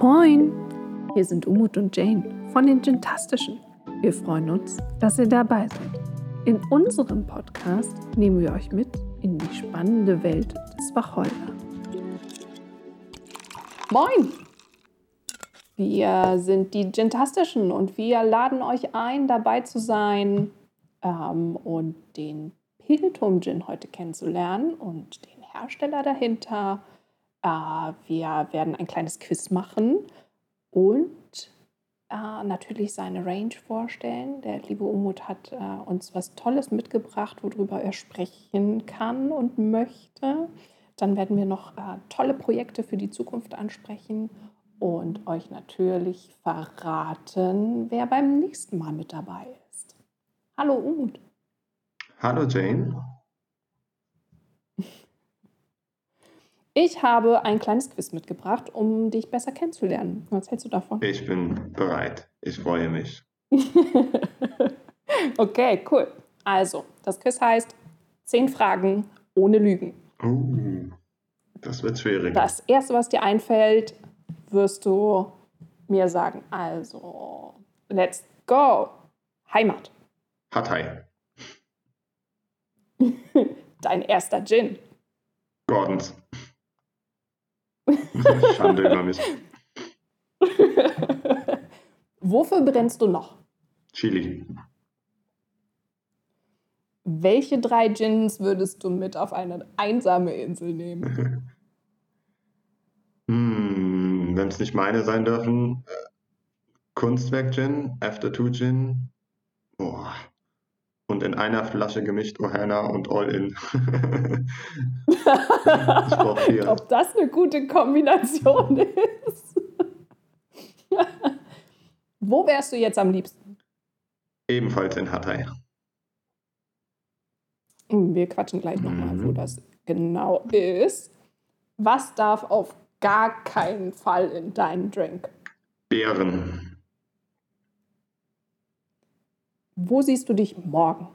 Moin! Hier sind Umut und Jane von den Gentastischen. Wir freuen uns, dass ihr dabei seid. In unserem Podcast nehmen wir euch mit in die spannende Welt des Wacholder. Moin! Wir sind die Gentastischen und wir laden euch ein, dabei zu sein ähm, und den Piltum-Gin heute kennenzulernen und den Hersteller dahinter wir werden ein kleines Quiz machen und äh, natürlich seine Range vorstellen. Der liebe Umut hat äh, uns was Tolles mitgebracht, worüber er sprechen kann und möchte. Dann werden wir noch äh, tolle Projekte für die Zukunft ansprechen und euch natürlich verraten, wer beim nächsten Mal mit dabei ist. Hallo Umut. Hallo Jane. Ich habe ein kleines Quiz mitgebracht, um dich besser kennenzulernen. Was hältst du davon? Ich bin bereit. Ich freue mich. okay, cool. Also, das Quiz heißt 10 Fragen ohne Lügen. Uh, das wird schwierig. Das erste, was dir einfällt, wirst du mir sagen. Also, let's go. Heimat. Hatay. Dein erster Gin. Gordons. Schande über mich. Wofür brennst du noch? Chili. Welche drei Gins würdest du mit auf eine einsame Insel nehmen? hm, Wenn es nicht meine sein dürfen, äh, Kunstwerk-Gin, After-Two-Gin. Boah und in einer Flasche gemischt Ohana und brauche vier. Ob das eine gute Kombination ist? Wo wärst du jetzt am liebsten? Ebenfalls in Hatay. Hm, wir quatschen gleich nochmal, mhm. wo das genau ist. Was darf auf gar keinen Fall in deinen Drink? Beeren. Wo siehst du dich morgen?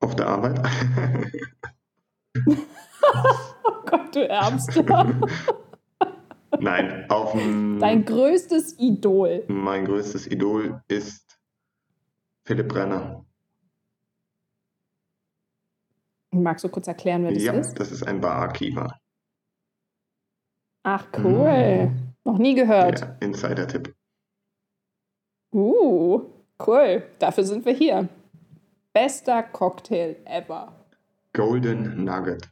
Auf der Arbeit. oh Gott, du Ärmster. Nein, auf dem. Dein größtes Idol. Mein größtes Idol ist Philipp Brenner. Magst du kurz erklären, wer das ja, ist? Ja, das ist ein Barkeeper. Ach, cool. Mhm. Noch nie gehört. Ja, Insider-Tipp. Uh. Cool, dafür sind wir hier. Bester Cocktail ever. Golden Nugget.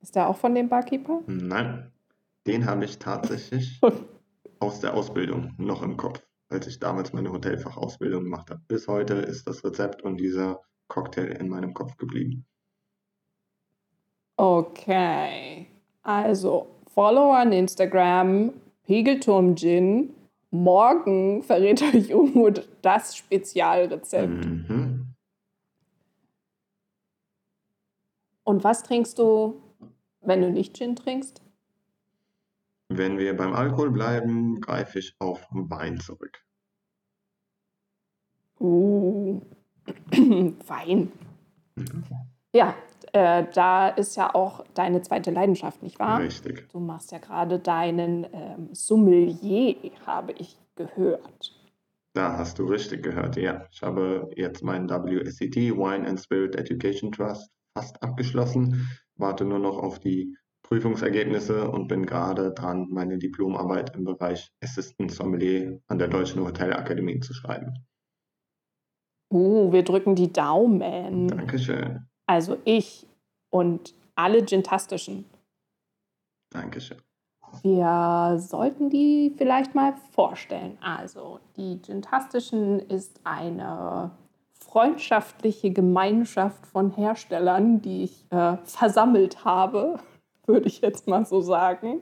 Ist der auch von dem Barkeeper? Nein, den habe ich tatsächlich aus der Ausbildung noch im Kopf, als ich damals meine Hotelfachausbildung gemacht habe. Bis heute ist das Rezept und dieser Cocktail in meinem Kopf geblieben. Okay, also Follow on Instagram, Pegelturm Gin Morgen verrät euch Umut das Spezialrezept. Mhm. Und was trinkst du, wenn du nicht Gin trinkst? Wenn wir beim Alkohol bleiben, greife ich auf Wein zurück. Uh, Wein. Mhm. Ja, äh, da ist ja auch deine zweite Leidenschaft, nicht wahr? Richtig. Du machst ja gerade deinen ähm, Sommelier, habe ich gehört. Da hast du richtig gehört, ja. Ich habe jetzt meinen WSET, Wine and Spirit Education Trust, fast abgeschlossen, warte nur noch auf die Prüfungsergebnisse und bin gerade dran, meine Diplomarbeit im Bereich Assistant Sommelier an der Deutschen Hotelakademie zu schreiben. Uh, wir drücken die Daumen. Dankeschön. Also ich und alle Gintastischen. Dankeschön. Wir sollten die vielleicht mal vorstellen. Also, die Gintastischen ist eine freundschaftliche Gemeinschaft von Herstellern, die ich äh, versammelt habe, würde ich jetzt mal so sagen,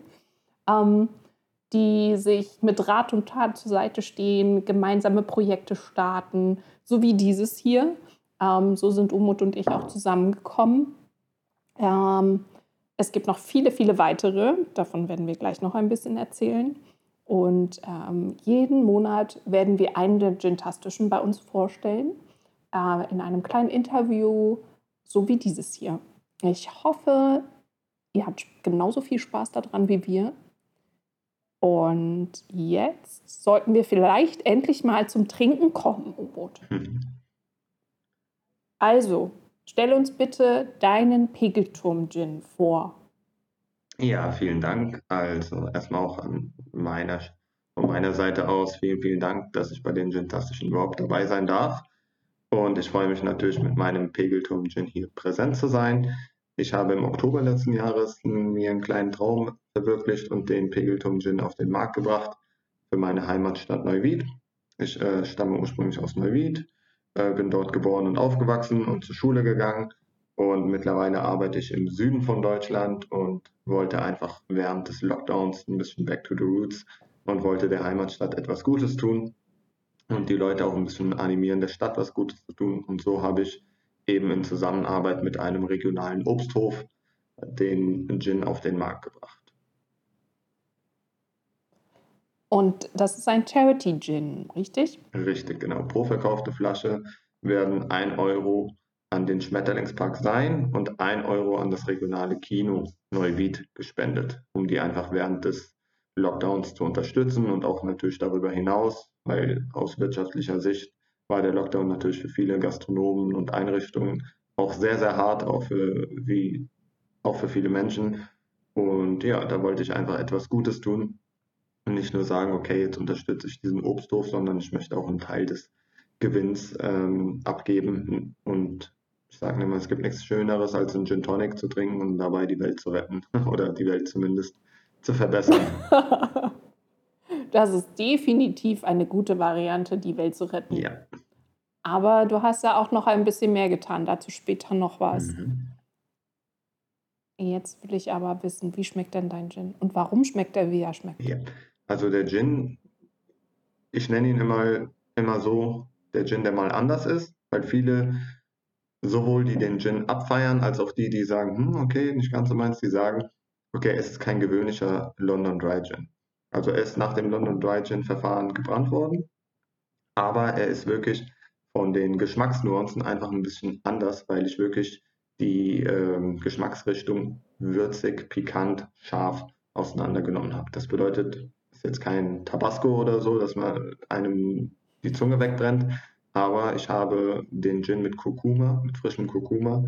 ähm, die sich mit Rat und Tat zur Seite stehen, gemeinsame Projekte starten, so wie dieses hier. Ähm, so sind Umut und ich auch zusammengekommen. Ähm, es gibt noch viele, viele weitere. Davon werden wir gleich noch ein bisschen erzählen. Und ähm, jeden Monat werden wir einen der Gintastischen bei uns vorstellen. Äh, in einem kleinen Interview, so wie dieses hier. Ich hoffe, ihr habt genauso viel Spaß daran wie wir. Und jetzt sollten wir vielleicht endlich mal zum Trinken kommen, Umut. Also, stell uns bitte deinen Pegelturm-Gin vor. Ja, vielen Dank. Also erstmal auch an meiner, von meiner Seite aus vielen, vielen Dank, dass ich bei den Gin-Tastischen überhaupt dabei sein darf. Und ich freue mich natürlich mit meinem Pegelturm-Gin hier präsent zu sein. Ich habe im Oktober letzten Jahres mir einen kleinen Traum verwirklicht und den Pegelturm Gin auf den Markt gebracht für meine Heimatstadt Neuwied. Ich äh, stamme ursprünglich aus Neuwied, äh, bin dort geboren und aufgewachsen und zur Schule gegangen und mittlerweile arbeite ich im Süden von Deutschland und wollte einfach während des Lockdowns ein bisschen back to the roots und wollte der Heimatstadt etwas Gutes tun und die Leute auch ein bisschen animieren, der Stadt was Gutes zu tun. Und so habe ich eben in Zusammenarbeit mit einem regionalen Obsthof den Gin auf den Markt gebracht. Und das ist ein Charity-Gin, richtig? Richtig, genau. Pro verkaufte Flasche werden 1 Euro an den Schmetterlingspark Sein und 1 Euro an das regionale Kino Neuwied gespendet, um die einfach während des Lockdowns zu unterstützen und auch natürlich darüber hinaus, weil aus wirtschaftlicher Sicht war der Lockdown natürlich für viele Gastronomen und Einrichtungen auch sehr, sehr hart, auch für, wie, auch für viele Menschen. Und ja, da wollte ich einfach etwas Gutes tun und nicht nur sagen, okay, jetzt unterstütze ich diesen Obsthof, sondern ich möchte auch einen Teil des Gewinns ähm, abgeben. Und ich sage immer, es gibt nichts Schöneres, als einen Gin Tonic zu trinken und dabei die Welt zu retten oder die Welt zumindest zu verbessern. das ist definitiv eine gute Variante, die Welt zu retten. Ja. Aber du hast ja auch noch ein bisschen mehr getan, dazu später noch was. Mhm. Jetzt will ich aber wissen, wie schmeckt denn dein Gin und warum schmeckt er, wie er schmeckt? Ja. Also der Gin, ich nenne ihn immer, immer so, der Gin, der mal anders ist, weil viele, sowohl die den Gin abfeiern, als auch die, die sagen, hm, okay, nicht ganz so meins, die sagen, okay, es ist kein gewöhnlicher London Dry Gin. Also er ist nach dem London Dry Gin Verfahren gebrannt worden, aber er ist wirklich von den Geschmacksnuancen einfach ein bisschen anders, weil ich wirklich die ähm, Geschmacksrichtung würzig, pikant, scharf auseinandergenommen habe. Das bedeutet, ist jetzt kein Tabasco oder so, dass man einem die Zunge wegbrennt, aber ich habe den Gin mit Kurkuma, mit frischem Kurkuma,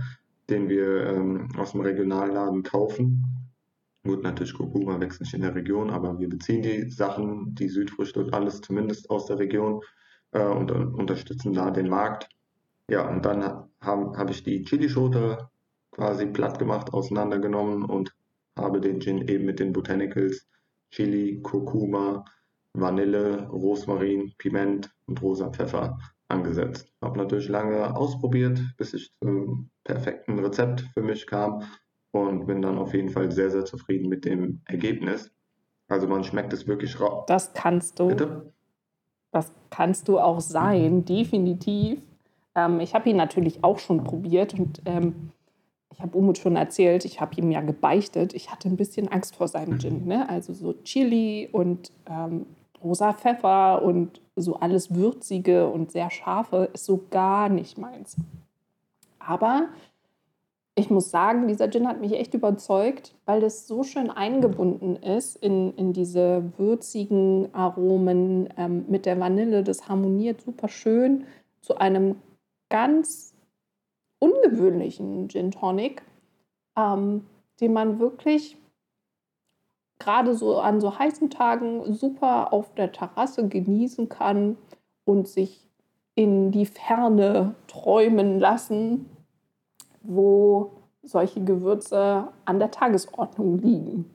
den wir ähm, aus dem Regionalladen kaufen. Gut, natürlich Kurkuma wächst nicht in der Region, aber wir beziehen die Sachen, die Südfrüchte und alles zumindest aus der Region äh, und uh, unterstützen da den Markt. Ja, und dann habe hab ich die Chilischote quasi platt gemacht, auseinandergenommen und habe den Gin eben mit den Botanicals Chili, Kurkuma, Vanille, Rosmarin, Piment und rosa Pfeffer angesetzt. Habe natürlich lange ausprobiert, bis ich zum perfekten Rezept für mich kam und bin dann auf jeden Fall sehr, sehr zufrieden mit dem Ergebnis. Also man schmeckt es wirklich raus. Das kannst du. Bitte? Das kannst du auch sein, definitiv. Ähm, ich habe ihn natürlich auch schon probiert und ähm, ich habe Umut schon erzählt, ich habe ihm ja gebeichtet, ich hatte ein bisschen Angst vor seinem Gin. Ne? Also so Chili und ähm, rosa Pfeffer und so alles Würzige und sehr scharfe ist so gar nicht meins. Aber ich muss sagen, dieser Gin hat mich echt überzeugt, weil das so schön eingebunden ist in, in diese würzigen Aromen ähm, mit der Vanille. Das harmoniert super schön zu einem ganz ungewöhnlichen Gin Tonic, ähm, den man wirklich gerade so an so heißen Tagen super auf der Terrasse genießen kann und sich in die Ferne träumen lassen, wo solche Gewürze an der Tagesordnung liegen.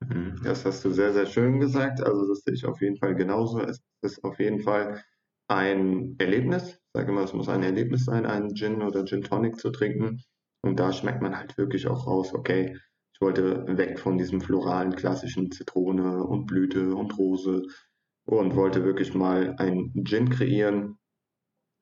Mhm. Das hast du sehr, sehr schön gesagt. Also das sehe ich auf jeden Fall genauso. Es ist auf jeden Fall ein Erlebnis. Sage immer, es muss ein Erlebnis sein, einen Gin oder Gin Tonic zu trinken. Und da schmeckt man halt wirklich auch raus, okay, ich wollte weg von diesem floralen, klassischen Zitrone und Blüte und Rose und wollte wirklich mal einen Gin kreieren,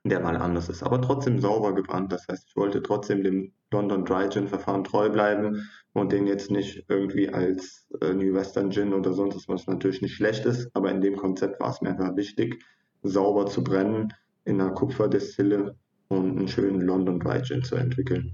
der mal anders ist, aber trotzdem sauber gebrannt. Das heißt, ich wollte trotzdem dem London Dry Gin Verfahren treu bleiben und den jetzt nicht irgendwie als äh, New Western Gin oder sonst was natürlich nicht schlecht ist, aber in dem Konzept war es mir einfach wichtig, sauber zu brennen in einer Kupferdestille und einen schönen London Dry Gin zu entwickeln.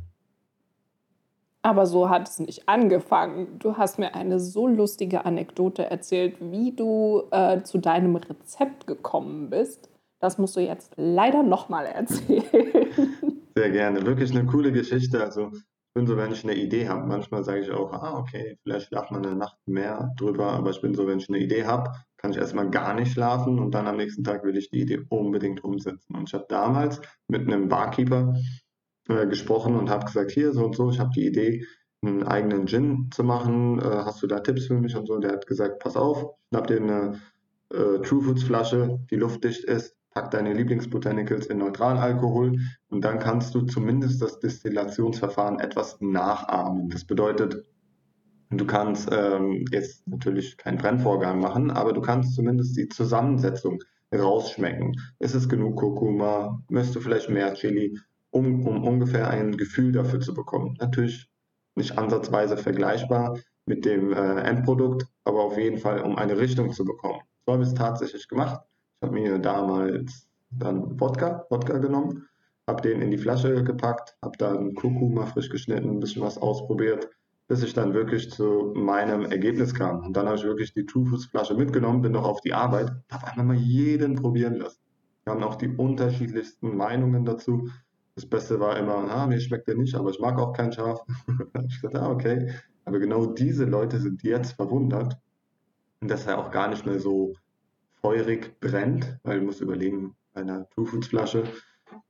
Aber so hat es nicht angefangen. Du hast mir eine so lustige Anekdote erzählt, wie du äh, zu deinem Rezept gekommen bist. Das musst du jetzt leider nochmal erzählen. Sehr gerne. Wirklich eine coole Geschichte. Also ich bin so, wenn ich eine Idee habe, manchmal sage ich auch, ah, okay, vielleicht schlaft man eine Nacht mehr drüber, aber ich bin so, wenn ich eine Idee habe, kann ich erstmal gar nicht schlafen und dann am nächsten Tag will ich die Idee unbedingt umsetzen. Und ich habe damals mit einem Barkeeper äh, gesprochen und habe gesagt, hier so und so, ich habe die Idee, einen eigenen Gin zu machen. Äh, hast du da Tipps für mich und so? Und der hat gesagt, pass auf, schnapp dir eine äh, True Foods Flasche, die luftdicht ist, pack deine Lieblingsbotanicals in Neutralalkohol und dann kannst du zumindest das Destillationsverfahren etwas nachahmen. Das bedeutet, du kannst ähm, jetzt natürlich keinen Brennvorgang machen, aber du kannst zumindest die Zusammensetzung rausschmecken. Ist es genug Kurkuma? Möchtest du vielleicht mehr Chili? um, um ungefähr ein Gefühl dafür zu bekommen. Natürlich nicht ansatzweise vergleichbar mit dem äh, Endprodukt, aber auf jeden Fall, um eine Richtung zu bekommen. So habe ich es tatsächlich gemacht. Ich habe mir damals dann Wodka, Wodka genommen, habe den in die Flasche gepackt, habe dann Kurkuma frisch geschnitten, ein bisschen was ausprobiert, bis ich dann wirklich zu meinem Ergebnis kam. Und dann habe ich wirklich die True Foods Flasche mitgenommen, bin noch auf die Arbeit, habe einfach mal jeden probieren lassen. Wir haben auch die unterschiedlichsten Meinungen dazu. Das Beste war immer, ah, mir schmeckt der nicht, aber ich mag auch kein Schaf. ich dachte, ah, okay. Aber genau diese Leute sind jetzt verwundert, dass er auch gar nicht mehr so feurig brennt, weil du musst überlegen, bei einer True Foods Flasche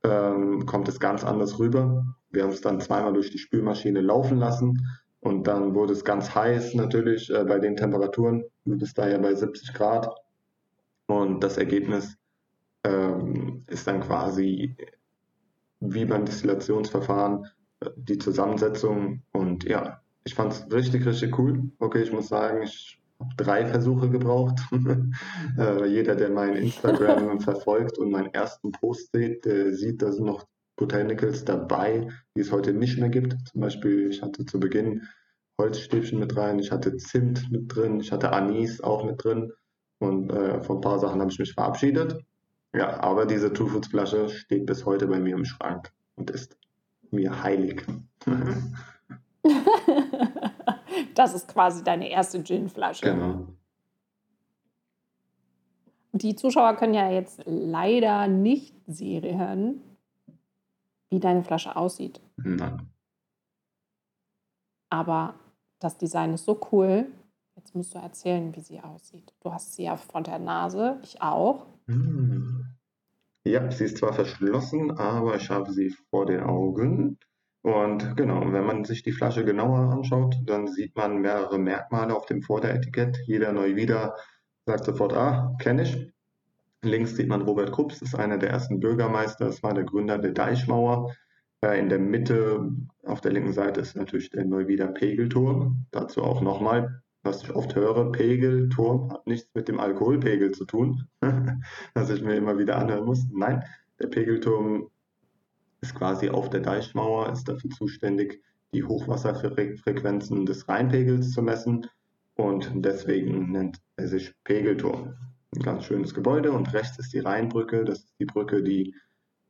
ähm, kommt es ganz anders rüber. Wir haben es dann zweimal durch die Spülmaschine laufen lassen und dann wurde es ganz heiß natürlich äh, bei den Temperaturen. Du bist da ja bei 70 Grad und das Ergebnis ähm, ist dann quasi wie beim Destillationsverfahren äh, die Zusammensetzung. Und ja, ich fand es richtig, richtig cool. Okay, ich muss sagen, ich habe drei Versuche gebraucht. äh, jeder, der mein Instagram verfolgt und meinen ersten Post sieht, der sieht, da sind noch Botanicals dabei, die es heute nicht mehr gibt. Zum Beispiel, ich hatte zu Beginn Holzstäbchen mit rein, ich hatte Zimt mit drin, ich hatte Anis auch mit drin. Und äh, von ein paar Sachen habe ich mich verabschiedet. Ja, aber diese Two Foods Flasche steht bis heute bei mir im Schrank und ist mir heilig. das ist quasi deine erste Gin-Flasche. Genau. Die Zuschauer können ja jetzt leider nicht sehen, wie deine Flasche aussieht. Nein. Aber das Design ist so cool. Jetzt musst du erzählen, wie sie aussieht. Du hast sie ja von der Nase, ich auch. Hm. Ja, sie ist zwar verschlossen, aber ich habe sie vor den Augen. Und genau, wenn man sich die Flasche genauer anschaut, dann sieht man mehrere Merkmale auf dem Vorderetikett. Jeder neu wieder sagt sofort, ah, kenne ich. Links sieht man Robert Krups, ist einer der ersten Bürgermeister, das war der Gründer der Deichmauer. Äh, in der Mitte auf der linken Seite ist natürlich der Neuwieder Pegelturm. Dazu auch nochmal was ich oft höre, Pegel, Turm, hat nichts mit dem Alkoholpegel zu tun, dass ich mir immer wieder anhören muss. Nein, der Pegelturm ist quasi auf der Deichmauer, ist dafür zuständig, die Hochwasserfrequenzen des Rheinpegels zu messen und deswegen nennt er sich Pegelturm. Ein ganz schönes Gebäude und rechts ist die Rheinbrücke, das ist die Brücke, die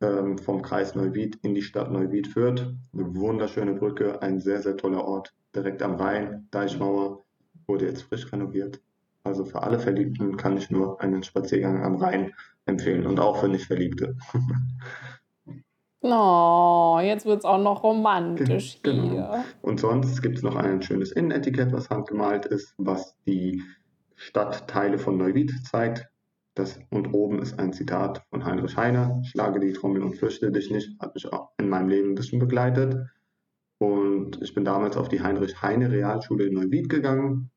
ähm, vom Kreis Neuwied in die Stadt Neuwied führt. Eine wunderschöne Brücke, ein sehr, sehr toller Ort, direkt am Rhein, Deichmauer, wurde jetzt frisch renoviert. Also für alle Verliebten kann ich nur einen Spaziergang am Rhein empfehlen und auch für Nicht-Verliebte. Oh, jetzt wird es auch noch romantisch genau. hier. Und sonst gibt es noch ein schönes Innenetikett, was handgemalt ist, was die Stadtteile von Neuwied zeigt. Das, und oben ist ein Zitat von Heinrich Heine. Schlage die Trommel und fürchte dich nicht. Hat mich auch in meinem Leben ein bisschen begleitet. Und ich bin damals auf die Heinrich Heine Realschule in Neuwied gegangen.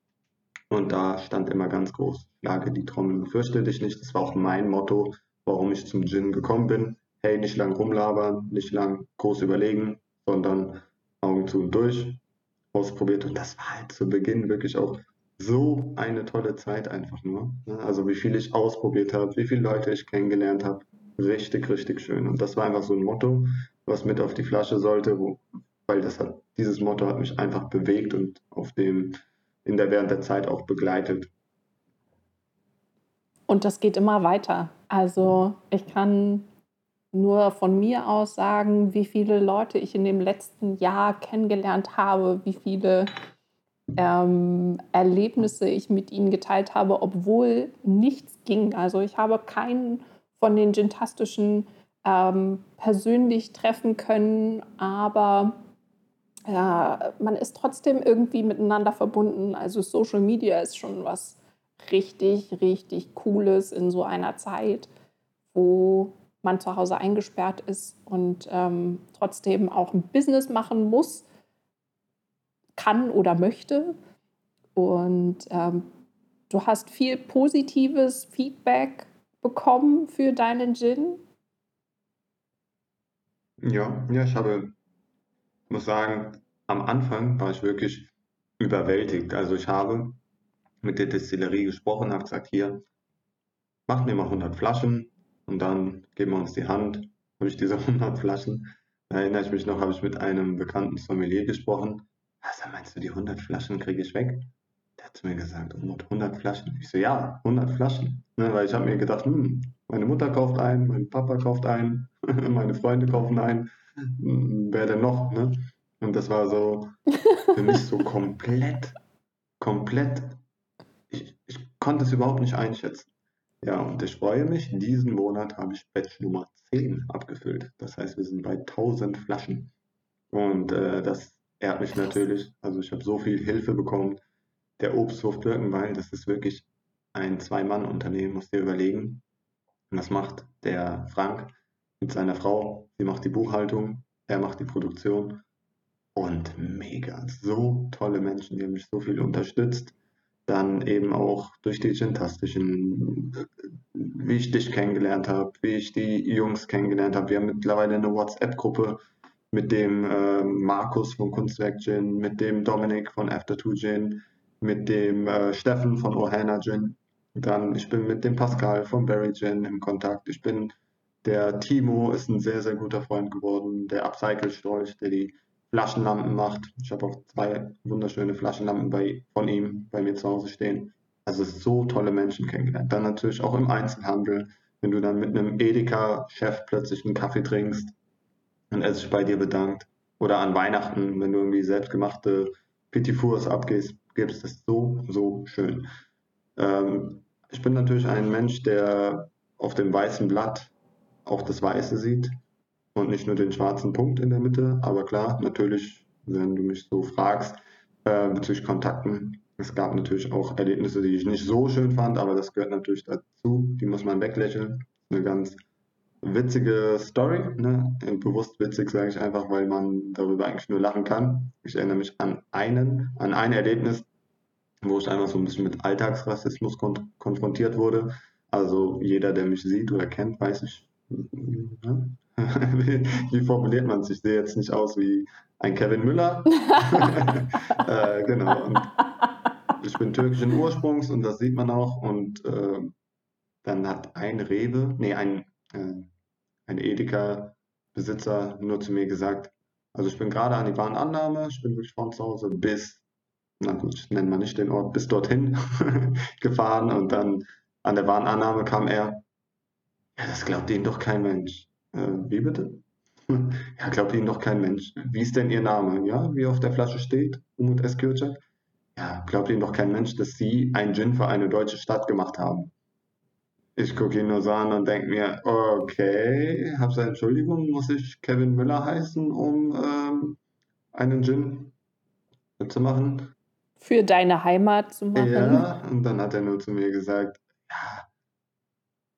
Und da stand immer ganz groß, schlage die Trommel und fürchte dich nicht. Das war auch mein Motto, warum ich zum Gin gekommen bin. Hey, nicht lang rumlabern, nicht lang groß überlegen, sondern Augen zu und durch ausprobiert. Und das war halt zu Beginn wirklich auch so eine tolle Zeit einfach nur. Also wie viel ich ausprobiert habe, wie viele Leute ich kennengelernt habe. Richtig, richtig schön. Und das war einfach so ein Motto, was mit auf die Flasche sollte, wo, weil das hat, dieses Motto hat mich einfach bewegt und auf dem in der während der Zeit auch begleitet. Und das geht immer weiter. Also ich kann nur von mir aus sagen, wie viele Leute ich in dem letzten Jahr kennengelernt habe, wie viele ähm, Erlebnisse ich mit ihnen geteilt habe, obwohl nichts ging. Also ich habe keinen von den Gentastischen ähm, persönlich treffen können, aber äh, man ist trotzdem irgendwie miteinander verbunden. Also Social Media ist schon was richtig, richtig Cooles in so einer Zeit, wo man zu Hause eingesperrt ist und ähm, trotzdem auch ein Business machen muss, kann oder möchte. Und ähm, du hast viel positives Feedback bekommen für deinen Gin. Ja, ja, ich habe, muss sagen, am Anfang war ich wirklich überwältigt. Also ich habe mit der Destillerie gesprochen, habe gesagt, hier, mach mir mal 100 Flaschen und dann geben wir uns die Hand. Habe ich diese 100 Flaschen, da erinnere ich mich noch, habe ich mit einem bekannten Sommelier gesprochen. Was meinst du, die 100 Flaschen kriege ich weg? Der hat zu mir gesagt, 100 Flaschen. Ich so, ja, 100 Flaschen. Ne, weil ich habe mir gedacht, hm, meine Mutter kauft ein, mein Papa kauft ein, meine Freunde kaufen ein. Hm, wer denn noch? Ne? Und das war so für mich so komplett, komplett, ich, ich konnte es überhaupt nicht einschätzen. Ja, und ich freue mich, diesen Monat habe ich Batch Nummer 10 abgefüllt. Das heißt, wir sind bei 1000 Flaschen. Und äh, das ehrt mich natürlich. Also ich habe so viel Hilfe bekommen. Der Obsthof Birkenwald, das ist wirklich ein Zwei-Mann-Unternehmen, musst dir überlegen. Und das macht der Frank mit seiner Frau. Sie macht die Buchhaltung, er macht die Produktion. Und mega, so tolle Menschen, die haben mich so viel unterstützt. Dann eben auch durch die Gentastischen, wie ich dich kennengelernt habe, wie ich die Jungs kennengelernt habe. Wir haben mittlerweile eine WhatsApp-Gruppe mit dem äh, Markus von Kunstwerk Gin, mit dem Dominik von After Two Gin, mit dem äh, Steffen von Ohana Gin. Dann, ich bin mit dem Pascal von Berry Gin in Kontakt. Ich bin, der Timo ist ein sehr, sehr guter Freund geworden. Der Upcycle-Storch, der die Flaschenlampen macht. Ich habe auch zwei wunderschöne Flaschenlampen bei, von ihm bei mir zu Hause stehen. Also so tolle Menschen kennengelernt. Dann natürlich auch im Einzelhandel, wenn du dann mit einem Edeka-Chef plötzlich einen Kaffee trinkst und er sich bei dir bedankt. Oder an Weihnachten, wenn du irgendwie selbstgemachte Petit Fours abgibst, das ist so, so schön. Ähm, ich bin natürlich ein Mensch, der auf dem weißen Blatt auch das Weiße sieht und nicht nur den schwarzen Punkt in der Mitte. Aber klar, natürlich, wenn du mich so fragst, äh, bezüglich Kontakten, es gab natürlich auch Erlebnisse, die ich nicht so schön fand, aber das gehört natürlich dazu. Die muss man weglächeln. Eine ganz witzige Story, ne? bewusst witzig sage ich einfach, weil man darüber eigentlich nur lachen kann. Ich erinnere mich an einen, an ein Erlebnis, wo ich einfach so ein bisschen mit Alltagsrassismus kon konfrontiert wurde. Also jeder, der mich sieht oder kennt, weiß ich, ne? wie formuliert man sich? Ich sehe jetzt nicht aus wie ein Kevin Müller. äh, genau. Und ich bin türkischen Ursprungs und das sieht man auch. Und äh, dann hat ein Rewe, nee, ein, äh, ein Edeka-Besitzer nur zu mir gesagt, also ich bin gerade an die Warenannahme, ich bin wirklich von zu Hause bis, na gut, ich nenne mal nicht den Ort, bis dorthin gefahren und dann an der Warenannahme kam er, ja, das glaubt Ihnen doch kein Mensch. Äh, wie bitte? Ja, glaubt Ihnen doch kein Mensch. Wie ist denn Ihr Name? Ja, wie auf der Flasche steht, Umut Eskirchak. Ja, glaubt Ihnen doch kein Mensch, dass Sie ein Gin für eine deutsche Stadt gemacht haben. Ich gucke ihn nur so an und denke mir, okay, hab's Entschuldigung, muss ich Kevin Müller heißen, um ähm, einen Gin zu machen? Für deine Heimat zu machen? Ja, und dann hat er nur zu mir gesagt, ja,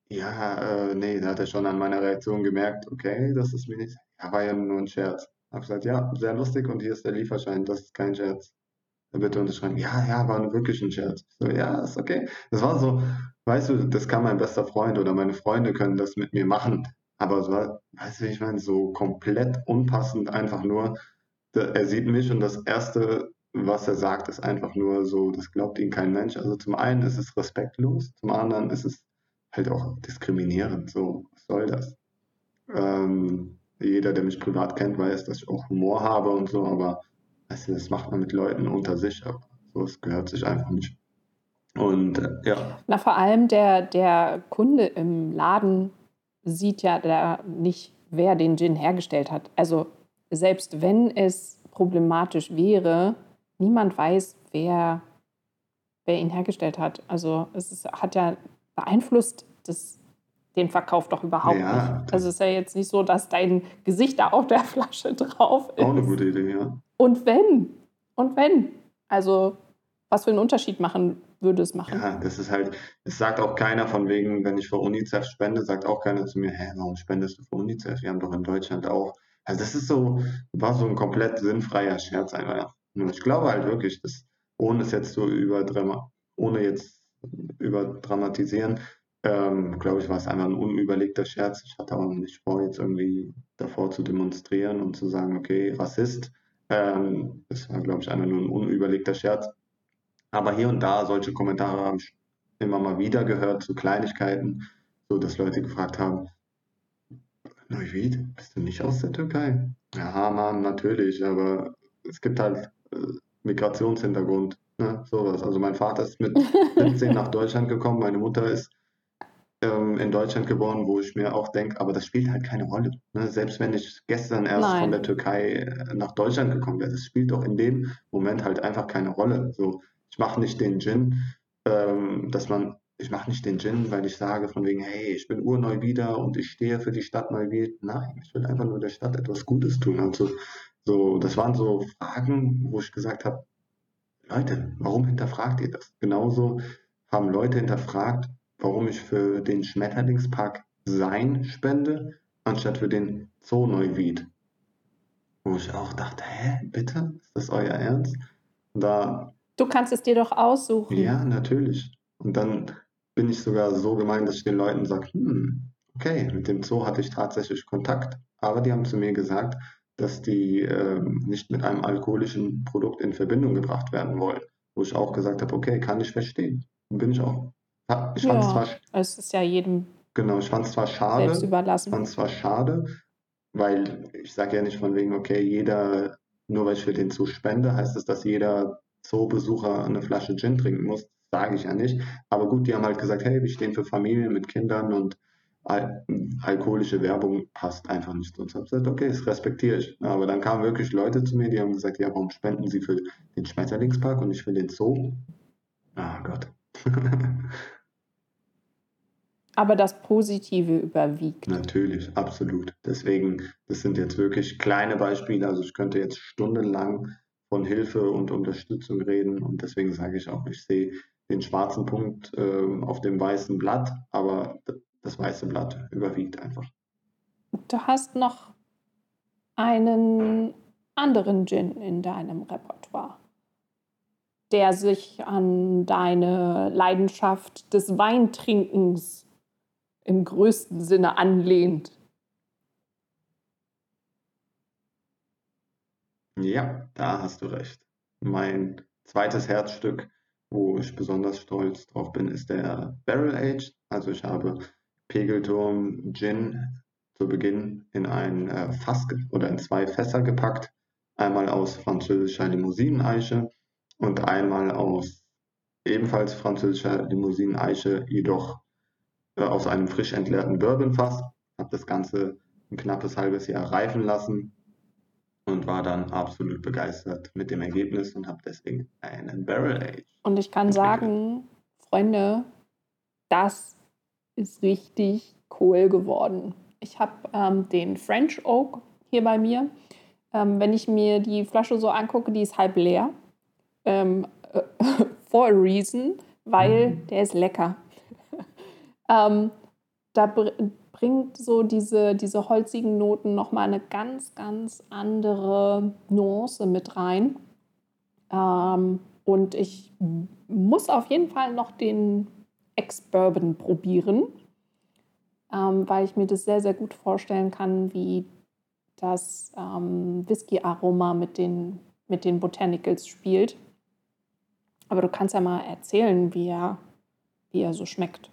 ja, äh, nee, da hat er schon an meiner Reaktion gemerkt, okay, das ist mir nicht, ja, war ja nur ein Scherz. Hab gesagt, ja, sehr lustig und hier ist der Lieferschein, das ist kein Scherz. Er bitte unterschreiben, ja, ja, war wirklich ein Scherz. So, ja, ist okay. Das war so, weißt du, das kann mein bester Freund oder meine Freunde können das mit mir machen. Aber war, weißt du, ich meine, so komplett unpassend, einfach nur, er sieht mich und das Erste, was er sagt, ist einfach nur so, das glaubt ihm kein Mensch. Also zum einen ist es respektlos, zum anderen ist es halt auch diskriminierend. So, was soll das? Ähm, jeder, der mich privat kennt, weiß, dass ich auch Humor habe und so, aber weißt du, das macht man mit Leuten unter sich, aber so, es gehört sich einfach nicht. Und äh, ja. Na, vor allem der, der Kunde im Laden sieht ja da nicht wer den Gin hergestellt hat. Also selbst wenn es problematisch wäre, niemand weiß, wer, wer ihn hergestellt hat. Also es ist, hat ja beeinflusst das, den Verkauf doch überhaupt ja. nicht. Also es ist ja jetzt nicht so, dass dein Gesicht da auf der Flasche drauf ist. Auch eine gute Idee, ja. Und wenn, und wenn. Also was für einen Unterschied machen würde es machen? Ja, das ist halt, es sagt auch keiner von wegen, wenn ich für UNICEF spende, sagt auch keiner zu mir, hä, warum spendest du für UNICEF? Wir haben doch in Deutschland auch. Also das ist so, war so ein komplett sinnfreier Scherz einfach. Und ich glaube halt wirklich, dass, ohne es jetzt so ohne jetzt überdramatisieren, ähm, glaube ich, war es einfach ein unüberlegter Scherz. Ich hatte auch nicht vor, jetzt irgendwie davor zu demonstrieren und zu sagen, okay, Rassist. Ähm, das war, glaube ich, einfach nur ein unüberlegter Scherz. Aber hier und da solche Kommentare habe ich immer mal wieder gehört zu Kleinigkeiten, so dass Leute gefragt haben, Neuwied, bist du nicht aus der Türkei? Ja, Mann, natürlich, aber es gibt halt äh, Migrationshintergrund, ne, sowas. Also mein Vater ist mit 17 nach Deutschland gekommen, meine Mutter ist ähm, in Deutschland geboren, wo ich mir auch denke, aber das spielt halt keine Rolle. Ne? Selbst wenn ich gestern erst Nein. von der Türkei äh, nach Deutschland gekommen wäre, das spielt doch in dem Moment halt einfach keine Rolle. So, ich mache nicht den Gin, ähm, dass man, ich mache nicht den Gin, weil ich sage von wegen, hey, ich bin Urneuwieder und ich stehe für die Stadt Neuwied. Nein, ich will einfach nur der Stadt etwas Gutes tun. Also so, das waren so Fragen, wo ich gesagt habe, Leute, warum hinterfragt ihr das? Genauso haben Leute hinterfragt, warum ich für den Schmetterlingspark Sein spende, anstatt für den Zoo Neuwied. Wo ich auch dachte, hä, bitte? Ist das euer Ernst? Da Du kannst es dir doch aussuchen. Ja, natürlich. Und dann bin ich sogar so gemein, dass ich den Leuten sage, hm, okay, mit dem Zoo hatte ich tatsächlich Kontakt, aber die haben zu mir gesagt, dass die äh, nicht mit einem alkoholischen Produkt in Verbindung gebracht werden wollen. Wo ich auch gesagt habe, okay, kann ich verstehen. Bin ich auch. Ich ja, zwar, es ist ja jedem genau, ich fand es zwar schade, selbst überlassen. Ich fand es zwar schade, weil ich sage ja nicht von wegen, okay, jeder, nur weil ich für den Zoo spende, heißt es, dass jeder Zoobesucher eine Flasche Gin trinken muss. Sage ich ja nicht. Aber gut, die haben halt gesagt, hey, wir stehen für Familien mit Kindern und al alkoholische Werbung passt einfach nicht zu uns. Ich habe gesagt, okay, das respektiere ich. Aber dann kamen wirklich Leute zu mir, die haben gesagt, ja, warum spenden sie für den Schmetterlingspark und nicht für den Zoo? Ah Gott. Aber das Positive überwiegt. Natürlich, absolut. Deswegen, das sind jetzt wirklich kleine Beispiele. Also ich könnte jetzt stundenlang von Hilfe und Unterstützung reden. Und deswegen sage ich auch, ich sehe den schwarzen Punkt äh, auf dem weißen Blatt, aber das weiße Blatt überwiegt einfach. Du hast noch einen anderen Gin in deinem Repertoire, der sich an deine Leidenschaft des Weintrinkens im größten Sinne anlehnt. Ja, da hast du recht. Mein zweites Herzstück, wo ich besonders stolz drauf bin, ist der Barrel Age. Also ich habe Pegelturm Gin zu Beginn in ein äh, Fass oder in zwei Fässer gepackt. Einmal aus französischer Limousineneiche und einmal aus ebenfalls französischer Limousineneiche, jedoch äh, aus einem frisch entleerten Bourbonfass. Habe das Ganze ein knappes halbes Jahr reifen lassen und war dann absolut begeistert mit dem Ergebnis und habe deswegen einen Barrel Age. Und ich kann sagen, Freunde, das ist richtig cool geworden. Ich habe ähm, den French Oak hier bei mir. Ähm, wenn ich mir die Flasche so angucke, die ist halb leer. Ähm, äh, for a reason, weil mhm. der ist lecker. ähm, da bringt so diese, diese holzigen Noten nochmal eine ganz, ganz andere Nuance mit rein. Ähm, und ich muss auf jeden Fall noch den Ex-Bourbon probieren, ähm, weil ich mir das sehr, sehr gut vorstellen kann, wie das ähm, Whisky-Aroma mit den, mit den Botanicals spielt. Aber du kannst ja mal erzählen, wie er, wie er so schmeckt.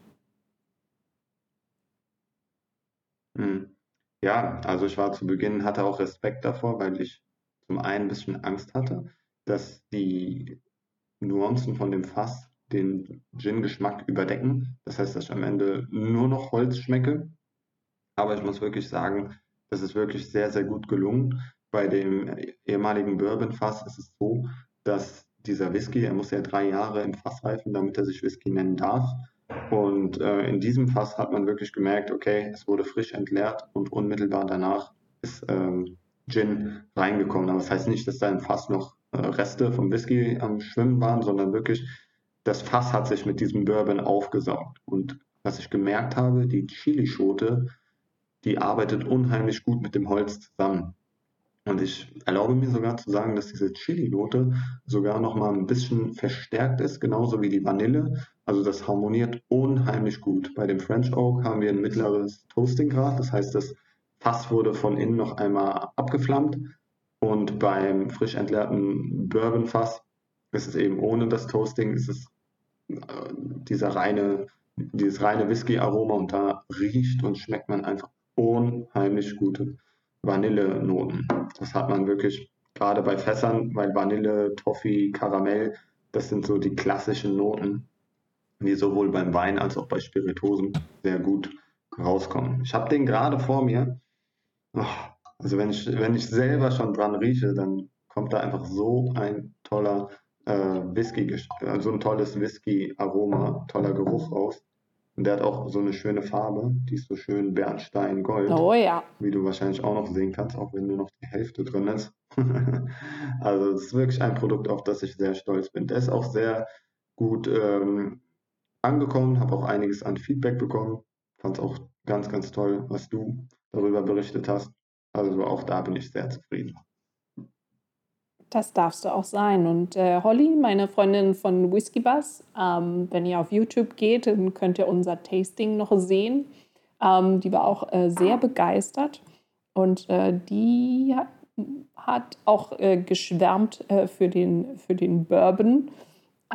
Mhm. Ja, also ich war zu Beginn, hatte auch Respekt davor, weil ich zum einen ein bisschen Angst hatte, dass die Nuancen von dem Fass den Gin-Geschmack überdecken. Das heißt, dass ich am Ende nur noch Holz schmecke. Aber ich muss wirklich sagen, Das ist wirklich sehr, sehr gut gelungen. Bei dem ehemaligen Bourbon-Fass ist es so, dass dieser Whisky, er muss ja drei Jahre im Fass reifen, damit er sich Whisky nennen darf. Und äh, in diesem Fass hat man wirklich gemerkt, okay, es wurde frisch entleert und unmittelbar danach ist ähm, Gin reingekommen. Aber das heißt nicht, dass da im Fass noch äh, Reste vom Whisky am Schwimmen waren, sondern wirklich, das Fass hat sich mit diesem Bourbon aufgesaugt. Und was ich gemerkt habe, die Chilischote, die arbeitet unheimlich gut mit dem Holz zusammen. Und ich erlaube mir sogar zu sagen, dass diese Chili-Note sogar noch mal ein bisschen verstärkt ist, genauso wie die Vanille. Also das harmoniert unheimlich gut. Bei dem French Oak haben wir ein mittleres Toastinggrad, das heißt, das Fass wurde von innen noch einmal abgeflammt. Und beim frisch entleerten Bourbon-Fass ist es eben ohne das Toasting, ist es äh, dieser reine, dieses reine Whisky-Aroma und da riecht und schmeckt man einfach unheimlich gute Vanillenoten. Das hat man wirklich gerade bei Fässern, weil Vanille, Toffee, Karamell, das sind so die klassischen Noten, die sowohl beim Wein als auch bei Spiritosen sehr gut rauskommen. Ich habe den gerade vor mir. Oh, also wenn ich, wenn ich selber schon dran rieche, dann kommt da einfach so ein toller äh, Whisky, äh, so ein tolles Whisky-Aroma, toller Geruch raus. Und der hat auch so eine schöne Farbe, die ist so schön Bernstein-Gold. Oh ja. Wie du wahrscheinlich auch noch sehen kannst, auch wenn nur noch die Hälfte drin ist. also es ist wirklich ein Produkt, auf das ich sehr stolz bin. Der ist auch sehr gut ähm, angekommen, habe auch einiges an Feedback bekommen. Fand es auch ganz, ganz toll, was du darüber berichtet hast. Also auch da bin ich sehr zufrieden. Das darfst du auch sein. Und äh, Holly, meine Freundin von Whiskey Buzz, ähm, wenn ihr auf YouTube geht, dann könnt ihr unser Tasting noch sehen. Ähm, die war auch äh, sehr begeistert und äh, die hat, hat auch äh, geschwärmt äh, für, den, für den Bourbon.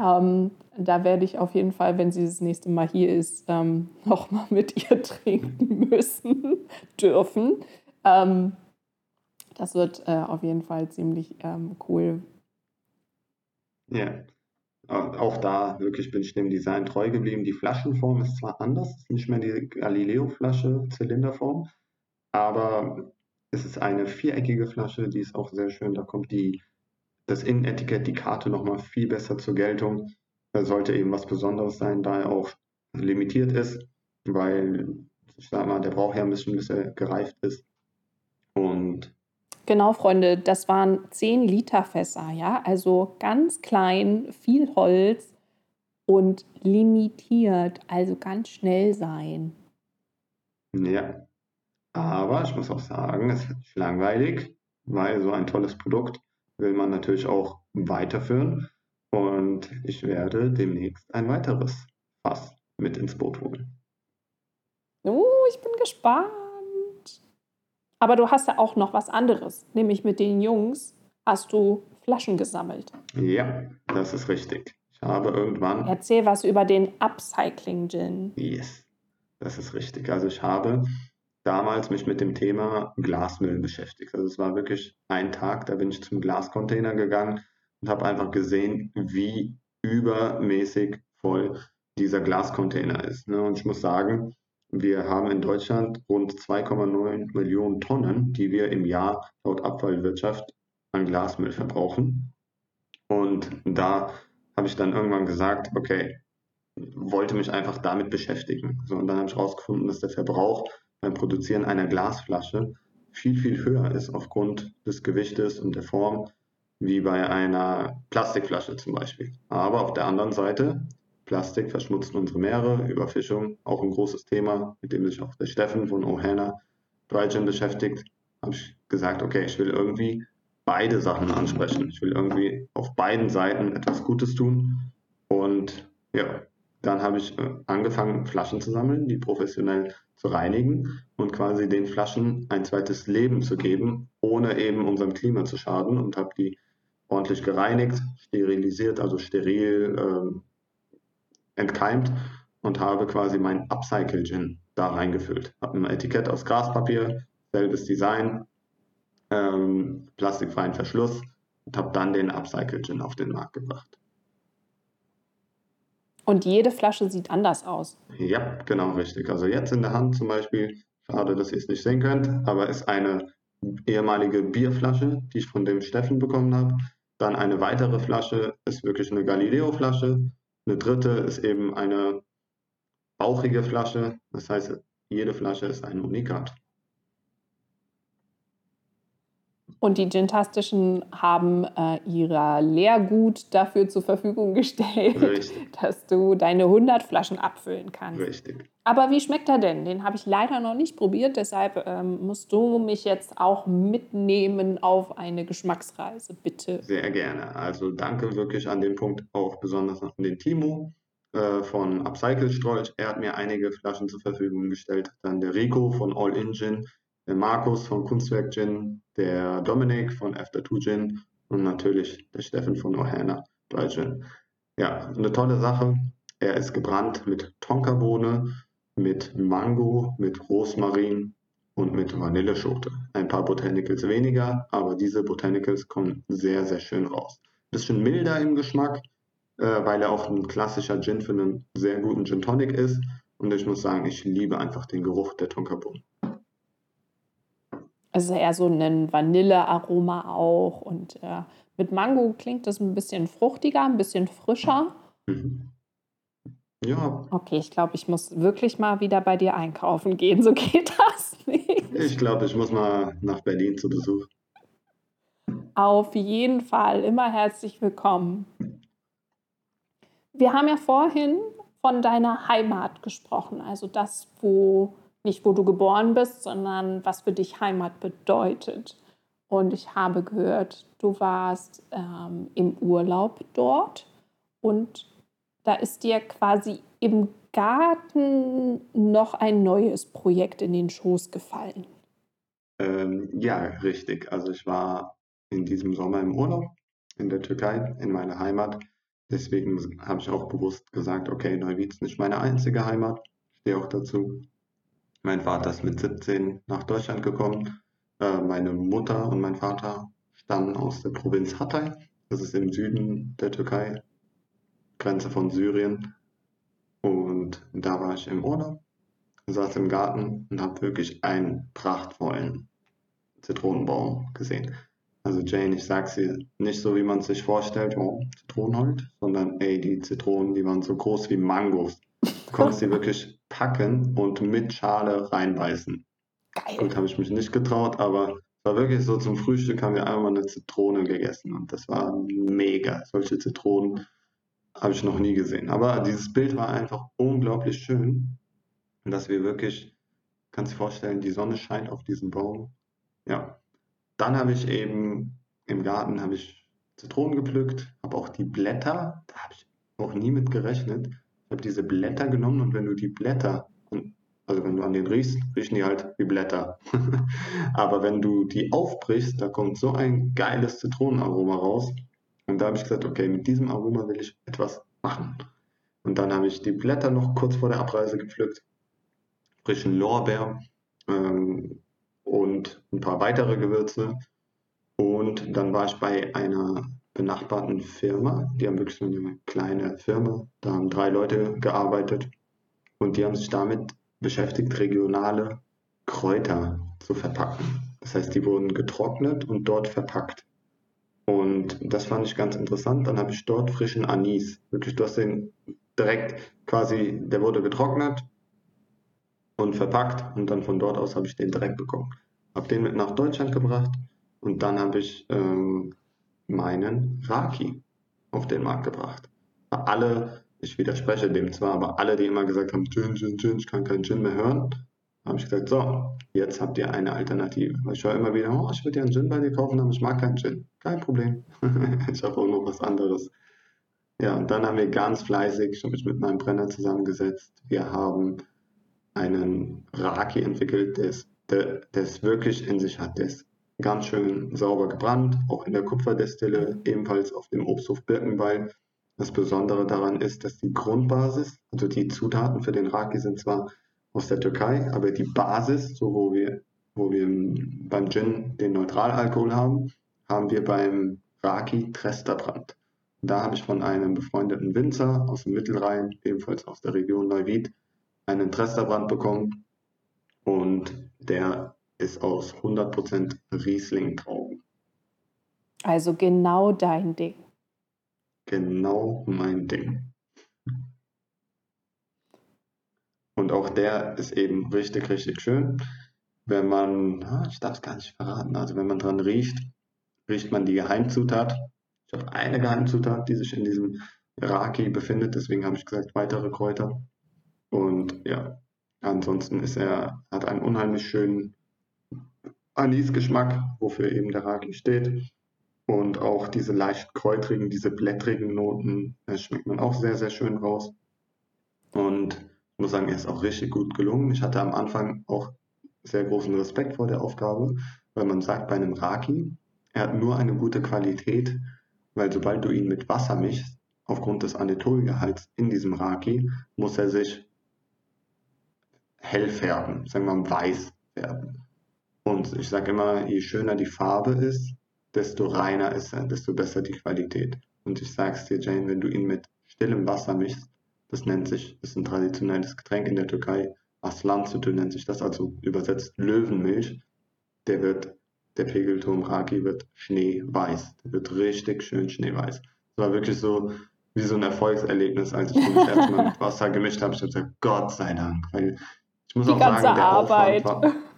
Ähm, da werde ich auf jeden Fall, wenn sie das nächste Mal hier ist, ähm, nochmal mit ihr trinken müssen, dürfen. Ähm, das wird äh, auf jeden Fall ziemlich ähm, cool. Ja, auch da wirklich bin ich dem Design treu geblieben. Die Flaschenform ist zwar anders, ist nicht mehr die Galileo-Flasche, Zylinderform, aber es ist eine viereckige Flasche, die ist auch sehr schön. Da kommt die, das Innenetikett, die Karte nochmal viel besser zur Geltung. Da sollte eben was Besonderes sein, da er auch limitiert ist, weil ich sag mal, der braucht ja ein bisschen, bis er gereift ist. Und Genau, Freunde, das waren 10 Liter Fässer, ja, also ganz klein, viel Holz und limitiert, also ganz schnell sein. Ja, aber ich muss auch sagen, es ist langweilig, weil so ein tolles Produkt will man natürlich auch weiterführen und ich werde demnächst ein weiteres Fass mit ins Boot holen. Oh, ich bin gespannt. Aber du hast ja auch noch was anderes, nämlich mit den Jungs hast du Flaschen gesammelt. Ja, das ist richtig. Ich habe irgendwann. Erzähl was über den Upcycling Gin. Yes, das ist richtig. Also ich habe damals mich mit dem Thema Glasmüll beschäftigt. Also es war wirklich ein Tag, da bin ich zum Glascontainer gegangen und habe einfach gesehen, wie übermäßig voll dieser Glascontainer ist. Ne? Und ich muss sagen, wir haben in Deutschland rund 2,9 Millionen Tonnen, die wir im Jahr laut Abfallwirtschaft an Glasmüll verbrauchen. Und da habe ich dann irgendwann gesagt, okay, wollte mich einfach damit beschäftigen. So, und dann habe ich herausgefunden, dass der Verbrauch beim Produzieren einer Glasflasche viel, viel höher ist aufgrund des Gewichtes und der Form wie bei einer Plastikflasche zum Beispiel. Aber auf der anderen Seite Plastik verschmutzt unsere Meere, Überfischung, auch ein großes Thema, mit dem sich auch der Steffen von Ohana Drygen beschäftigt. Habe ich gesagt, okay, ich will irgendwie beide Sachen ansprechen. Ich will irgendwie auf beiden Seiten etwas Gutes tun. Und ja, dann habe ich äh, angefangen, Flaschen zu sammeln, die professionell zu reinigen und quasi den Flaschen ein zweites Leben zu geben, ohne eben unserem Klima zu schaden und habe die ordentlich gereinigt, sterilisiert, also steril, ähm, entkeimt und habe quasi mein Upcycle Gin da reingefüllt. Habe ein Etikett aus Graspapier, selbes Design, ähm, plastikfreien Verschluss und habe dann den Upcycle Gin auf den Markt gebracht. Und jede Flasche sieht anders aus. Ja, genau richtig. Also jetzt in der Hand zum Beispiel, schade, dass ihr es nicht sehen könnt, aber ist eine ehemalige Bierflasche, die ich von dem Steffen bekommen habe. Dann eine weitere Flasche ist wirklich eine Galileo-Flasche. Eine dritte ist eben eine bauchige Flasche. Das heißt, jede Flasche ist ein Unikat. Und die Gintastischen haben äh, ihr Leergut dafür zur Verfügung gestellt, Richtig. dass du deine 100 Flaschen abfüllen kannst. Richtig. Aber wie schmeckt er denn? Den habe ich leider noch nicht probiert, deshalb ähm, musst du mich jetzt auch mitnehmen auf eine Geschmacksreise, bitte. Sehr gerne. Also danke wirklich an den Punkt auch besonders an den Timo äh, von Upcycle Strolch. Er hat mir einige Flaschen zur Verfügung gestellt. Dann der Rico von All In Gin der Markus von Kunstwerk Gin, der Dominik von After Two Gin und natürlich der Steffen von Ohana Dry Gin. Ja, eine tolle Sache. Er ist gebrannt mit Tonkabohne, mit Mango, mit Rosmarin und mit Vanilleschote. Ein paar Botanicals weniger, aber diese Botanicals kommen sehr, sehr schön raus. Bisschen milder im Geschmack, äh, weil er auch ein klassischer Gin für einen sehr guten Gin Tonic ist. Und ich muss sagen, ich liebe einfach den Geruch der Tonkabohne. Also eher so ein Vanillearoma auch. Und äh, mit Mango klingt das ein bisschen fruchtiger, ein bisschen frischer. Mhm. Ja. Okay, ich glaube, ich muss wirklich mal wieder bei dir einkaufen gehen. So geht das nicht. Ich glaube, ich muss mal nach Berlin zu Besuch. Auf jeden Fall. Immer herzlich willkommen. Wir haben ja vorhin von deiner Heimat gesprochen, also das, wo nicht wo du geboren bist, sondern was für dich Heimat bedeutet. Und ich habe gehört, du warst ähm, im Urlaub dort und da ist dir quasi im Garten noch ein neues Projekt in den Schoß gefallen. Ähm, ja, richtig. Also ich war in diesem Sommer im Urlaub in der Türkei, in meiner Heimat. Deswegen habe ich auch bewusst gesagt, okay, Neuwied ist nicht meine einzige Heimat. Ich stehe auch dazu. Mein Vater ist mit 17 nach Deutschland gekommen. Äh, meine Mutter und mein Vater stammen aus der Provinz Hatay. Das ist im Süden der Türkei, Grenze von Syrien. Und da war ich im Urlaub, saß im Garten und habe wirklich einen prachtvollen Zitronenbaum gesehen. Also Jane, ich sag's dir, nicht so wie man sich vorstellt, oh, Zitronenholz, sondern ey, die Zitronen, die waren so groß wie Mangos. Du konntest sie wirklich packen und mit Schale reinbeißen. Geil. Gut, habe ich mich nicht getraut, aber es war wirklich so, zum Frühstück haben wir einmal eine Zitrone gegessen und das war mega. Solche Zitronen habe ich noch nie gesehen. Aber dieses Bild war einfach unglaublich schön, dass wir wirklich, kannst du dir vorstellen, die Sonne scheint auf diesen Baum. Ja. Dann habe ich eben im Garten habe ich Zitronen gepflückt, habe auch die Blätter, da habe ich auch nie mit gerechnet, habe diese Blätter genommen und wenn du die Blätter, also wenn du an den riechst, riechen die halt wie Blätter. Aber wenn du die aufbrichst, da kommt so ein geiles Zitronenaroma raus. Und da habe ich gesagt, okay, mit diesem Aroma will ich etwas machen. Und dann habe ich die Blätter noch kurz vor der Abreise gepflückt, frischen Lorbeer ähm, und ein paar weitere Gewürze. Und dann war ich bei einer benachbarten Firma. Die haben wirklich so eine kleine Firma. Da haben drei Leute gearbeitet und die haben sich damit beschäftigt, regionale Kräuter zu verpacken. Das heißt, die wurden getrocknet und dort verpackt. Und das fand ich ganz interessant. Dann habe ich dort frischen Anis. Wirklich, du hast den direkt quasi, der wurde getrocknet und verpackt und dann von dort aus habe ich den direkt bekommen. Habe den mit nach Deutschland gebracht und dann habe ich ähm, meinen Raki auf den Markt gebracht. Alle, ich widerspreche dem zwar, aber alle, die immer gesagt haben, Gin, Gin, Gin, ich kann keinen Gin mehr hören, habe ich gesagt, so, jetzt habt ihr eine Alternative. Weil ich höre immer wieder, oh, ich würde ja einen Gin bei dir kaufen, aber ich mag keinen Gin. Kein Problem. ich habe auch noch was anderes. Ja, und dann haben wir ganz fleißig, ich habe mich mit meinem Brenner zusammengesetzt. Wir haben einen Raki entwickelt, der es, der, der es wirklich in sich hat. Der ist ganz schön sauber gebrannt, auch in der Kupferdestille, ebenfalls auf dem Obsthof Birkenbeil. Das Besondere daran ist, dass die Grundbasis, also die Zutaten für den Raki sind zwar aus der Türkei, aber die Basis, so wo wir, wo wir beim Gin den Neutralalkohol haben, haben wir beim Raki Tresterbrand. Da habe ich von einem befreundeten Winzer aus dem Mittelrhein, ebenfalls aus der Region Neuwied, einen Tresterbrand bekommen. und der ist aus 100% Riesling-Trauben. Also genau dein Ding. Genau mein Ding. Und auch der ist eben richtig, richtig schön. Wenn man, ah, ich darf es gar nicht verraten, also wenn man dran riecht, riecht man die Geheimzutat. Ich habe eine Geheimzutat, die sich in diesem Raki befindet, deswegen habe ich gesagt, weitere Kräuter. Und ja, ansonsten ist er, hat einen unheimlich schönen Anisgeschmack, wofür eben der Raki steht. Und auch diese leicht kräutrigen, diese blättrigen Noten schmeckt man auch sehr, sehr schön raus. Und ich muss sagen, er ist auch richtig gut gelungen. Ich hatte am Anfang auch sehr großen Respekt vor der Aufgabe, weil man sagt bei einem Raki, er hat nur eine gute Qualität, weil sobald du ihn mit Wasser mischst, aufgrund des Anetolgehalts in diesem Raki, muss er sich hell färben, sagen wir mal weiß färben. Und ich sage immer, je schöner die Farbe ist, desto reiner ist er, desto besser die Qualität. Und ich sag's dir, Jane, wenn du ihn mit stillem Wasser mischst, das nennt sich, das ist ein traditionelles Getränk in der Türkei, Aslan Sütü nennt sich das, also übersetzt Löwenmilch, der wird, der Pegelturm Raki wird schneeweiß. Der wird richtig schön schneeweiß. Das war wirklich so wie so ein Erfolgserlebnis, als ich den das erste Mal mit Wasser gemischt habe. Ich habe gesagt, Gott sei Dank, weil ich muss Die auch sagen, der Arbeit. Aufwand war,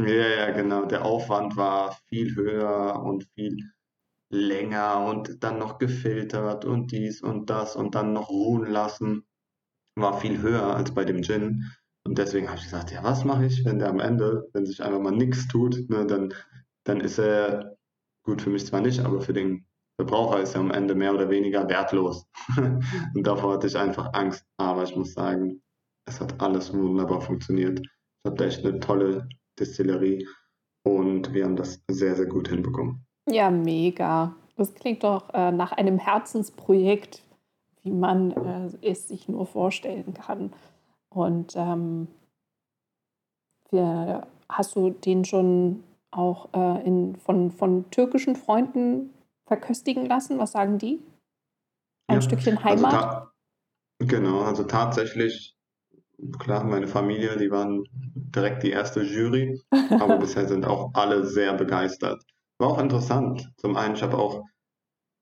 ja, ja, genau. Der Aufwand war viel höher und viel länger und dann noch gefiltert und dies und das und dann noch ruhen lassen. War viel höher als bei dem Gin. Und deswegen habe ich gesagt, ja, was mache ich, wenn der am Ende, wenn sich einfach mal nichts tut, ne, dann, dann ist er, gut für mich zwar nicht, aber für den Verbraucher ist er am Ende mehr oder weniger wertlos. und davor hatte ich einfach Angst. Aber ich muss sagen, es hat alles wunderbar funktioniert. Ich habe echt eine tolle Distillerie und wir haben das sehr, sehr gut hinbekommen. Ja, mega. Das klingt doch äh, nach einem Herzensprojekt, wie man äh, es sich nur vorstellen kann. Und ähm, wir, hast du den schon auch äh, in, von, von türkischen Freunden verköstigen lassen? Was sagen die? Ein ja, Stückchen also Heimat? Also genau, also tatsächlich klar, meine Familie, die waren direkt die erste Jury, aber bisher sind auch alle sehr begeistert. War auch interessant. Zum einen, ich habe auch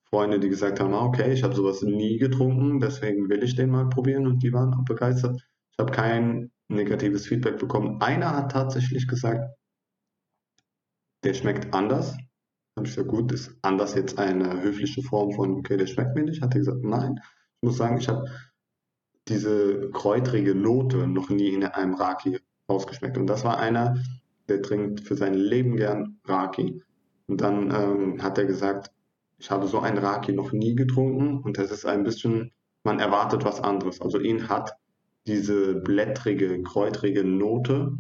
Freunde, die gesagt haben, ah, okay, ich habe sowas nie getrunken, deswegen will ich den mal probieren und die waren auch begeistert. Ich habe kein negatives Feedback bekommen. Einer hat tatsächlich gesagt, der schmeckt anders. Habe ich gesagt, gut, ist anders jetzt eine höfliche Form von, okay, der schmeckt mir nicht. Hat er gesagt, nein. Ich muss sagen, ich habe diese kräutrige Note noch nie in einem Raki rausgeschmeckt. Und das war einer, der trinkt für sein Leben gern Raki. Und dann ähm, hat er gesagt, ich habe so einen Raki noch nie getrunken und das ist ein bisschen, man erwartet was anderes. Also ihn hat diese blättrige, kräutrige Note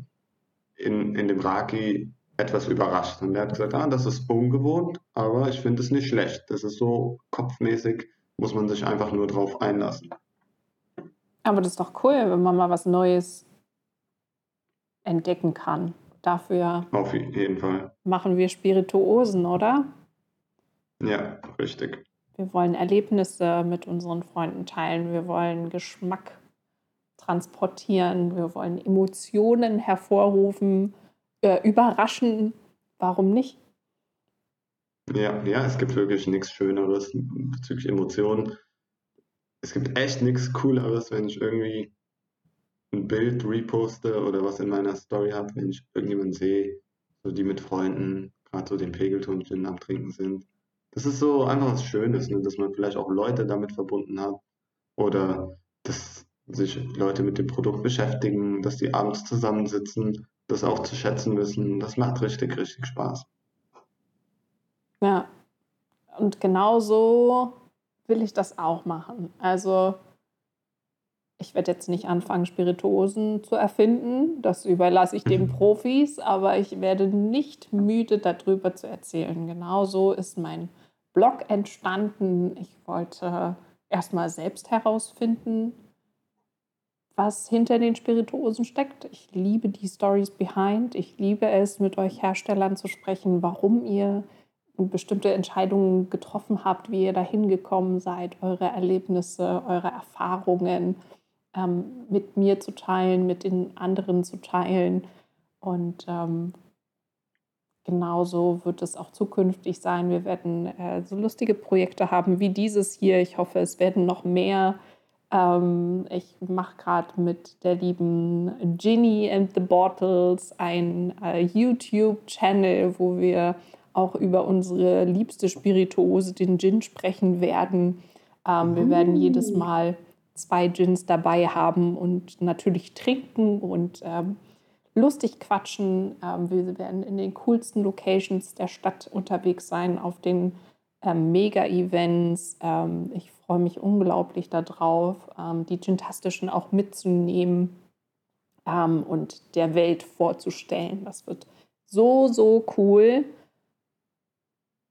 in, in dem Raki etwas überrascht. Und er hat gesagt, ah, das ist ungewohnt, aber ich finde es nicht schlecht. Das ist so kopfmäßig, muss man sich einfach nur drauf einlassen. Aber das ist doch cool, wenn man mal was Neues entdecken kann. Dafür Auf jeden Fall. machen wir Spirituosen, oder? Ja, richtig. Wir wollen Erlebnisse mit unseren Freunden teilen. Wir wollen Geschmack transportieren. Wir wollen Emotionen hervorrufen, äh, überraschen. Warum nicht? Ja, ja, es gibt wirklich nichts Schöneres bezüglich Emotionen es gibt echt nichts Cooleres, wenn ich irgendwie ein Bild reposte oder was in meiner Story habe, wenn ich irgendjemanden sehe, so die mit Freunden gerade so den Pegelton am Trinken sind. Das ist so einfach was Schönes, ne? dass man vielleicht auch Leute damit verbunden hat oder dass sich Leute mit dem Produkt beschäftigen, dass die abends zusammensitzen, das auch zu schätzen wissen. Das macht richtig, richtig Spaß. Ja, und genauso will ich das auch machen. Also ich werde jetzt nicht anfangen, Spirituosen zu erfinden. Das überlasse ich den mhm. Profis, aber ich werde nicht müde, darüber zu erzählen. Genauso ist mein Blog entstanden. Ich wollte erstmal selbst herausfinden, was hinter den Spirituosen steckt. Ich liebe die Stories behind. Ich liebe es, mit euch Herstellern zu sprechen, warum ihr bestimmte Entscheidungen getroffen habt, wie ihr da hingekommen seid, eure Erlebnisse, eure Erfahrungen ähm, mit mir zu teilen, mit den anderen zu teilen. Und ähm, genauso wird es auch zukünftig sein. Wir werden äh, so lustige Projekte haben wie dieses hier. Ich hoffe, es werden noch mehr. Ähm, ich mache gerade mit der lieben Ginny and the Bottles ein äh, YouTube-Channel, wo wir auch über unsere liebste Spirituose, den Gin, sprechen werden. Ähm, wir werden jedes uh. Mal zwei Gins dabei haben und natürlich trinken und ähm, lustig quatschen. Ähm, wir werden in den coolsten Locations der Stadt unterwegs sein, auf den ähm, Mega-Events. Ähm, ich freue mich unglaublich darauf, ähm, die Gintastischen auch mitzunehmen und der Welt vorzustellen. Das wird so, so cool.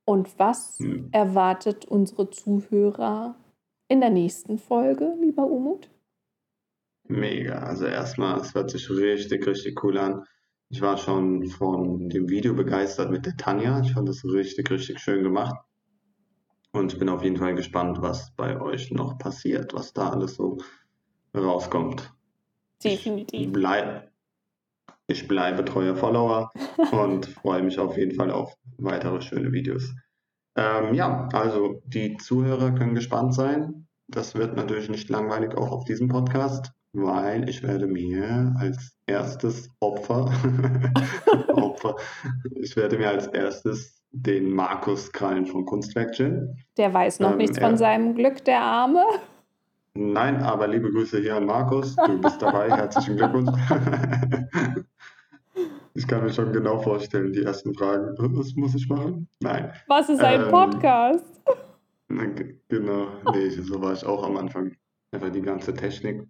Und was hm. erwartet unsere Zuhörer in der nächsten Folge, lieber Umut? Mega. Also erstmal, es hört sich richtig, richtig cool an. Ich war schon von dem Video begeistert mit der Tanja. Ich fand das richtig, richtig schön gemacht. Und ich bin auf jeden Fall gespannt, was bei euch noch passiert, was da alles so rauskommt. Definitiv. Ich, bleib, ich bleibe treuer Follower und freue mich auf jeden Fall auf weitere schöne Videos. Ähm, ja, also die Zuhörer können gespannt sein. Das wird natürlich nicht langweilig auch auf diesem Podcast weil ich werde mir als erstes Opfer, Opfer, ich werde mir als erstes den Markus krallen von Kunstwerk Gin. Der weiß noch ähm, nichts er, von seinem Glück, der Arme. Nein, aber liebe Grüße hier an Markus. Du bist dabei. Herzlichen Glückwunsch. ich kann mir schon genau vorstellen, die ersten Fragen. Was muss ich machen? Nein. Was ist ein ähm, Podcast? Genau. Nee, so war ich auch am Anfang. Einfach die ganze Technik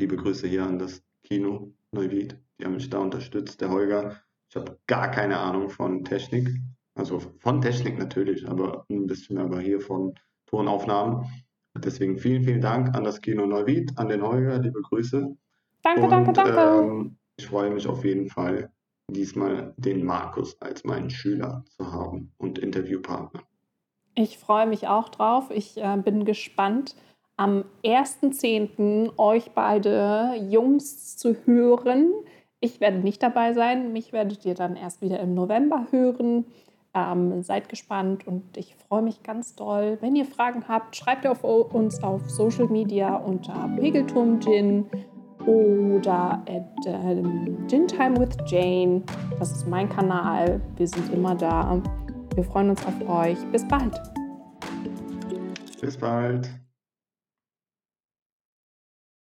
Liebe Grüße hier an das Kino Neuwied. Die haben mich da unterstützt, der Holger. Ich habe gar keine Ahnung von Technik. Also von Technik natürlich, aber ein bisschen mehr aber hier von Tonaufnahmen. Deswegen vielen, vielen Dank an das Kino Neuwied, an den Holger, liebe Grüße. Danke, Und, danke, danke. Ähm, ich freue mich auf jeden Fall, diesmal den Markus als meinen Schüler zu haben und Interviewpartner. Ich freue mich auch drauf. Ich äh, bin gespannt, am 1.10. euch beide Jungs zu hören. Ich werde nicht dabei sein. Mich werdet ihr dann erst wieder im November hören. Ähm, seid gespannt und ich freue mich ganz doll. Wenn ihr Fragen habt, schreibt auf uns auf Social Media unter Pegelturm Gin oder at ähm, Gin Time with Jane. Das ist mein Kanal. Wir sind immer da. Wir freuen uns auf euch. Bis bald. Bis bald.